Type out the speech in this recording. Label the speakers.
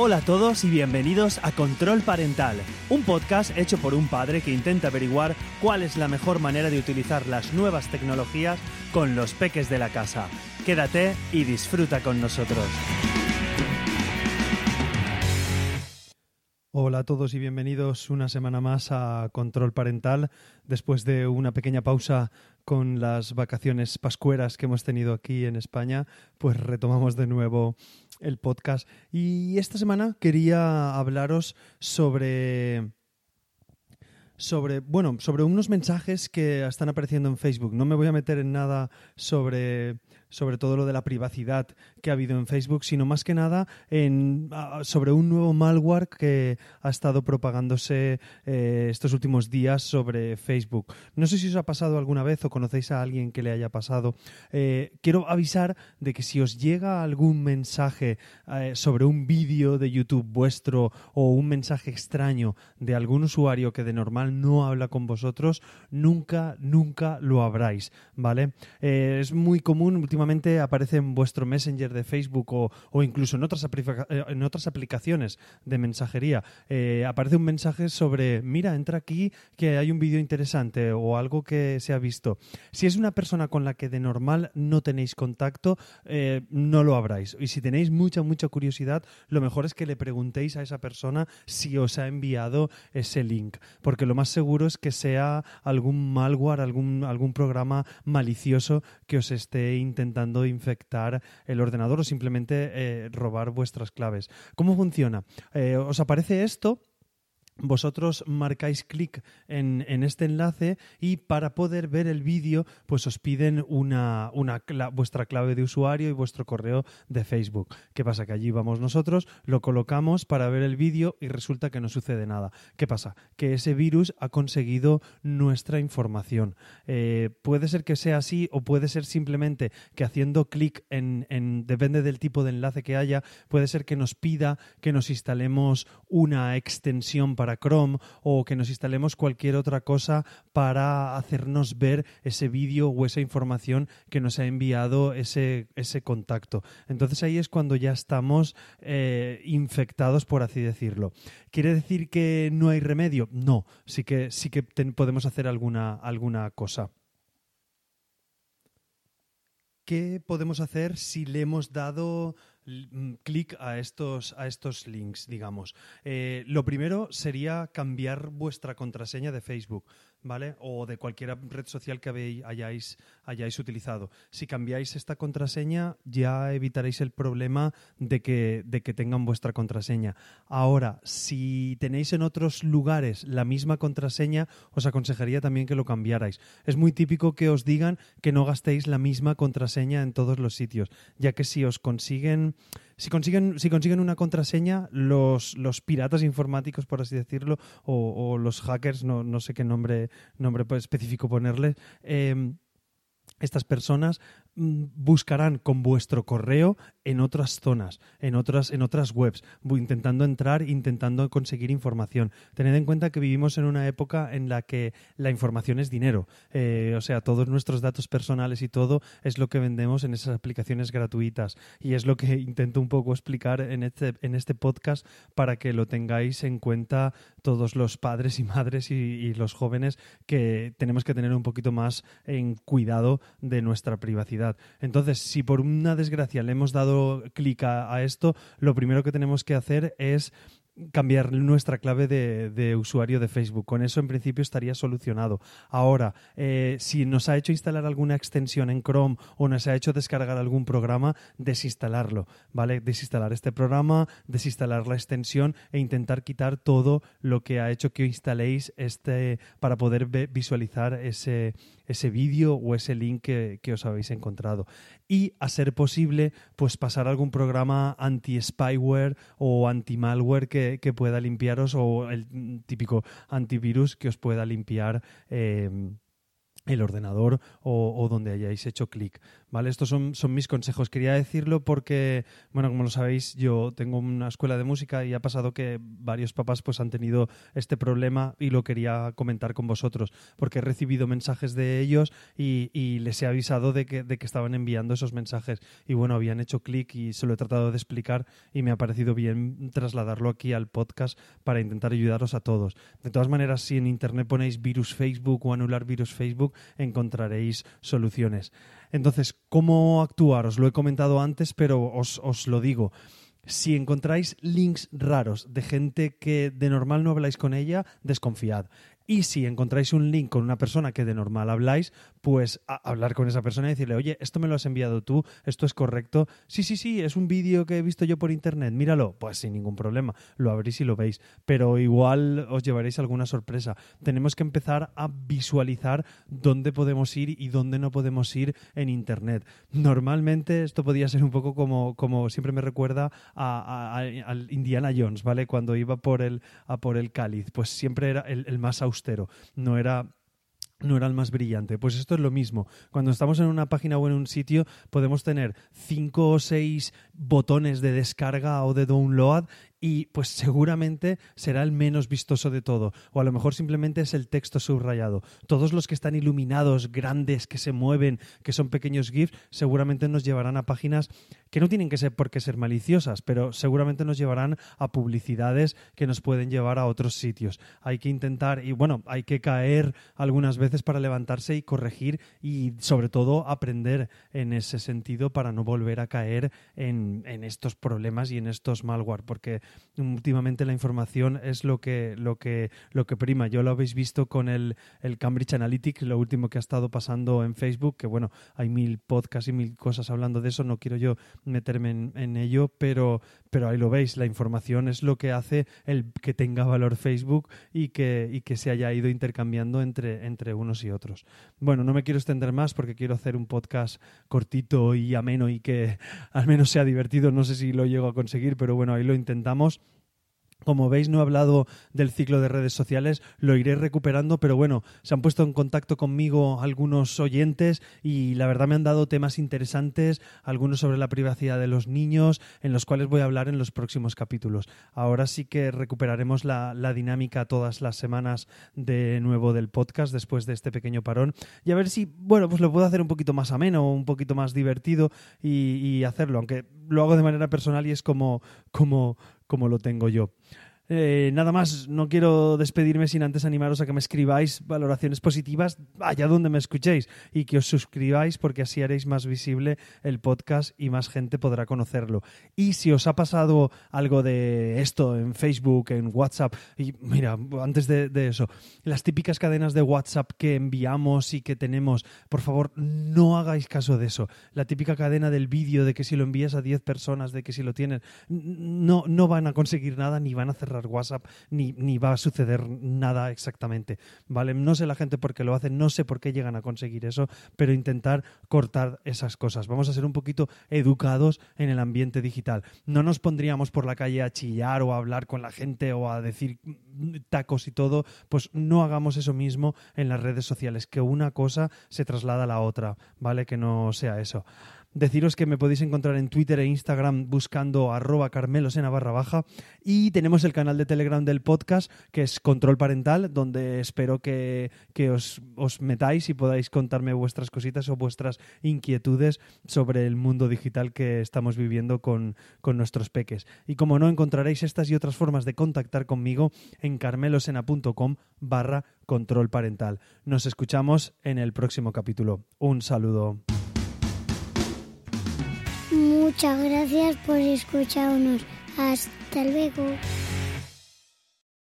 Speaker 1: Hola a todos y bienvenidos a Control Parental, un podcast hecho por un padre que intenta averiguar cuál es la mejor manera de utilizar las nuevas tecnologías con los peques de la casa. Quédate y disfruta con nosotros.
Speaker 2: Hola a todos y bienvenidos una semana más a Control Parental, después de una pequeña pausa con las vacaciones pascueras que hemos tenido aquí en España, pues retomamos de nuevo el podcast. Y esta semana quería hablaros sobre sobre, bueno, sobre unos mensajes que están apareciendo en Facebook. No me voy a meter en nada sobre sobre todo lo de la privacidad que ha habido en Facebook, sino más que nada en, sobre un nuevo malware que ha estado propagándose eh, estos últimos días sobre Facebook. No sé si os ha pasado alguna vez o conocéis a alguien que le haya pasado. Eh, quiero avisar de que si os llega algún mensaje eh, sobre un vídeo de YouTube vuestro o un mensaje extraño de algún usuario que de normal no habla con vosotros, nunca, nunca lo abráis, ¿vale? es muy común últimamente últimamente aparece en vuestro Messenger de Facebook o, incluso en otras, eh, en otras aplicaciones de mensajería, eh, aparece un mensaje sobre, mira, entra aquí que hay un vídeo interesante o algo que se ha visto. Si es una persona con la que de normal no tenéis contacto, eh, no lo abráis. Y si tenéis mucha, mucha curiosidad, lo mejor es que le preguntéis a esa persona si os ha enviado ese link, porque lo más seguro es que sea algún malware, algún, algún programa malicioso que os esté intentando intentando infectar el ordenador o simplemente eh, robar vuestras claves. ¿Cómo funciona? Eh, os aparece esto vosotros marcáis clic en, este enlace y para poder ver el vídeo pues os piden una, una vuestra clave de usuario y vuestro correo de Facebook. ¿Qué pasa? Que allí vamos nosotros, lo colocamos para ver el vídeo y resulta que no sucede nada. ¿Qué pasa? Que ese virus ha conseguido nuestra información. Eh, puede ser que sea así o puede ser simplemente que haciendo clic en, en, depende del tipo de enlace que haya, puede ser que nos pida que nos instalemos una extensión para Chrome o que nos instalemos cualquier otra cosa para hacernos ver ese vídeo o esa información que nos ha enviado ese, ese contacto. Entonces ahí es cuando ya estamos eh, infectados, por así decirlo. ¿Quiere decir que no hay remedio? No, sí que, sí que podemos hacer alguna, alguna cosa. ¿Qué podemos hacer si le hemos dado clic a estos, a estos links, digamos. Eh, lo primero sería cambiar vuestra contraseña de Facebook. ¿Vale? O de cualquier red social que hayáis, hayáis utilizado. Si cambiáis esta contraseña, ya evitaréis el problema de que, de que tengan vuestra contraseña. Ahora, si tenéis en otros lugares la misma contraseña, os aconsejaría también que lo cambiarais. Es muy típico que os digan que no gastéis la misma contraseña en todos los sitios, ya que si os consiguen si consiguen, si consiguen una contraseña, los, los piratas informáticos, por así decirlo, o, los hackers, no, no, sé qué nombre, nombre específico ponerle, eh, estas personas mm, buscarán con vuestro correo en otras zonas, en otras, en otras webs, intentando entrar, intentando conseguir información. Tened en cuenta que vivimos en una época en la que la información es dinero. Eh, o sea, todos nuestros datos personales y todo es lo que vendemos en esas aplicaciones gratuitas. Y es lo que intento un poco explicar en este, en este podcast para que lo tengáis en cuenta todos los padres y madres y los jóvenes que tenemos que tener un poquito más en cuidado de nuestra privacidad. Entonces, si por una desgracia le hemos dado clic a, esto, lo primero que tenemos que hacer es cambiar nuestra clave de, usuario de Facebook. Con eso, en principio, estaría solucionado. Ahora, eh, si nos ha hecho instalar alguna extensión en Chrome o nos ha hecho descargar algún programa, desinstalarlo, ¿vale? Desinstalar este programa, desinstalar la extensión e intentar quitar todo lo que ha hecho que instaléis este para poder visualizar ese, ese vídeo o ese link que, que, os habéis encontrado. Y, a ser posible, pues pasar algún programa anti-spyware o anti-malware que que, pueda limpiaros o el típico antivirus que os pueda limpiar. Eh, el ordenador o, donde hayáis hecho clic. ¿Vale? Estos son, son, mis consejos. Quería decirlo porque, bueno, como lo sabéis, yo tengo una escuela de música y ha pasado que varios papás pues han tenido este problema y lo quería comentar con vosotros porque he recibido mensajes de ellos y, les he avisado de que, de que estaban enviando esos mensajes y bueno, habían hecho clic y se lo he tratado de explicar y me ha parecido bien trasladarlo aquí al podcast para intentar ayudaros a todos. De todas maneras, si en internet ponéis virus Facebook o anular virus Facebook, encontraréis soluciones. Entonces, ¿cómo actuar? Os lo he comentado antes, pero os, os lo digo. Si encontráis links raros de gente que de normal no habláis con ella, desconfiad. Y si encontráis un link con una persona que de normal habláis, pues hablar con esa persona y decirle, oye, esto me lo has enviado tú, esto es correcto. Sí, sí, sí, es un vídeo que he visto yo por internet, míralo. Pues sin ningún problema, lo abrís y lo veis. Pero igual os llevaréis alguna sorpresa. Tenemos que empezar a visualizar dónde podemos ir y dónde no podemos ir en internet. Normalmente esto podía ser un poco como, como siempre me recuerda al Indiana Jones, ¿vale? Cuando iba por el, a por el cáliz, pues siempre era el, el más no era no era el más brillante. Pues esto es lo mismo. Cuando estamos en una página o en un sitio, podemos tener cinco o seis botones de descarga o de download y pues seguramente será el menos vistoso de todo. O a lo mejor simplemente es el texto subrayado. Todos los que están iluminados, grandes, que se mueven, que son pequeños GIFs, seguramente nos llevarán a páginas que no tienen que ser por qué ser maliciosas, pero seguramente nos llevarán a publicidades que nos pueden llevar a otros sitios. Hay que intentar, y bueno, hay que caer algunas veces para levantarse y corregir y sobre todo aprender en ese sentido para no volver a caer en, en estos problemas y en estos malware, porque últimamente la información es lo que, lo que, lo que prima. Yo lo habéis visto con el, el Cambridge Analytics, lo último que ha estado pasando en Facebook, que bueno, hay mil podcasts y mil cosas hablando de eso, no quiero yo meterme en, ello, pero, pero ahí lo veis, la información es lo que hace el que tenga valor Facebook y que, y que se haya ido intercambiando entre, entre unos y otros. Bueno, no me quiero extender más porque quiero hacer un podcast cortito y ameno y que al menos sea divertido. No sé si lo llego a conseguir, pero bueno, ahí lo intentamos como veis, no he hablado del ciclo de redes sociales, lo iré recuperando, pero bueno, se han puesto en contacto conmigo algunos oyentes y la verdad me han dado temas interesantes, algunos sobre la privacidad de los niños, en los cuales voy a hablar en los próximos capítulos. Ahora sí que recuperaremos la, dinámica todas las semanas de nuevo del podcast después de este pequeño parón y a ver si, bueno, pues lo puedo hacer un poquito más ameno, un poquito más divertido y, y hacerlo, aunque lo hago de manera personal y es como, como como lo tengo yo. Eh, nada más, no quiero despedirme sin antes animaros a que me escribáis valoraciones positivas allá donde me escuchéis y que os suscribáis porque así haréis más visible el podcast y más gente podrá conocerlo. Y si os ha pasado algo de esto en Facebook, en WhatsApp, y mira, antes de, de eso, las típicas cadenas de WhatsApp que enviamos y que tenemos, por favor, no hagáis caso de eso. La típica cadena del vídeo de que si lo envías a 10 personas, de que si lo tienen, no, no van a conseguir nada ni van a cerrar WhatsApp ni, ni va a suceder nada exactamente. ¿Vale? No sé la gente por qué lo hace, no sé por qué llegan a conseguir eso, pero intentar cortar esas cosas. Vamos a ser un poquito educados en el ambiente digital. No nos pondríamos por la calle a chillar o a hablar con la gente o a decir tacos y todo, pues no hagamos eso mismo en las redes sociales, que una cosa se traslada a la otra, ¿vale? Que no sea eso. Deciros que me podéis encontrar en Twitter e Instagram buscando arroba carmelosena barra baja y tenemos el canal de Telegram del podcast que es Control Parental donde espero que, os, os, metáis y podáis contarme vuestras cositas o vuestras inquietudes sobre el mundo digital que estamos viviendo con, con nuestros peques. Y como no, encontraréis estas y otras formas de contactar conmigo en carmelosena.com barra control parental. Nos escuchamos en el próximo capítulo. Un saludo.
Speaker 3: Muchas gracias por escucharnos. Hasta luego.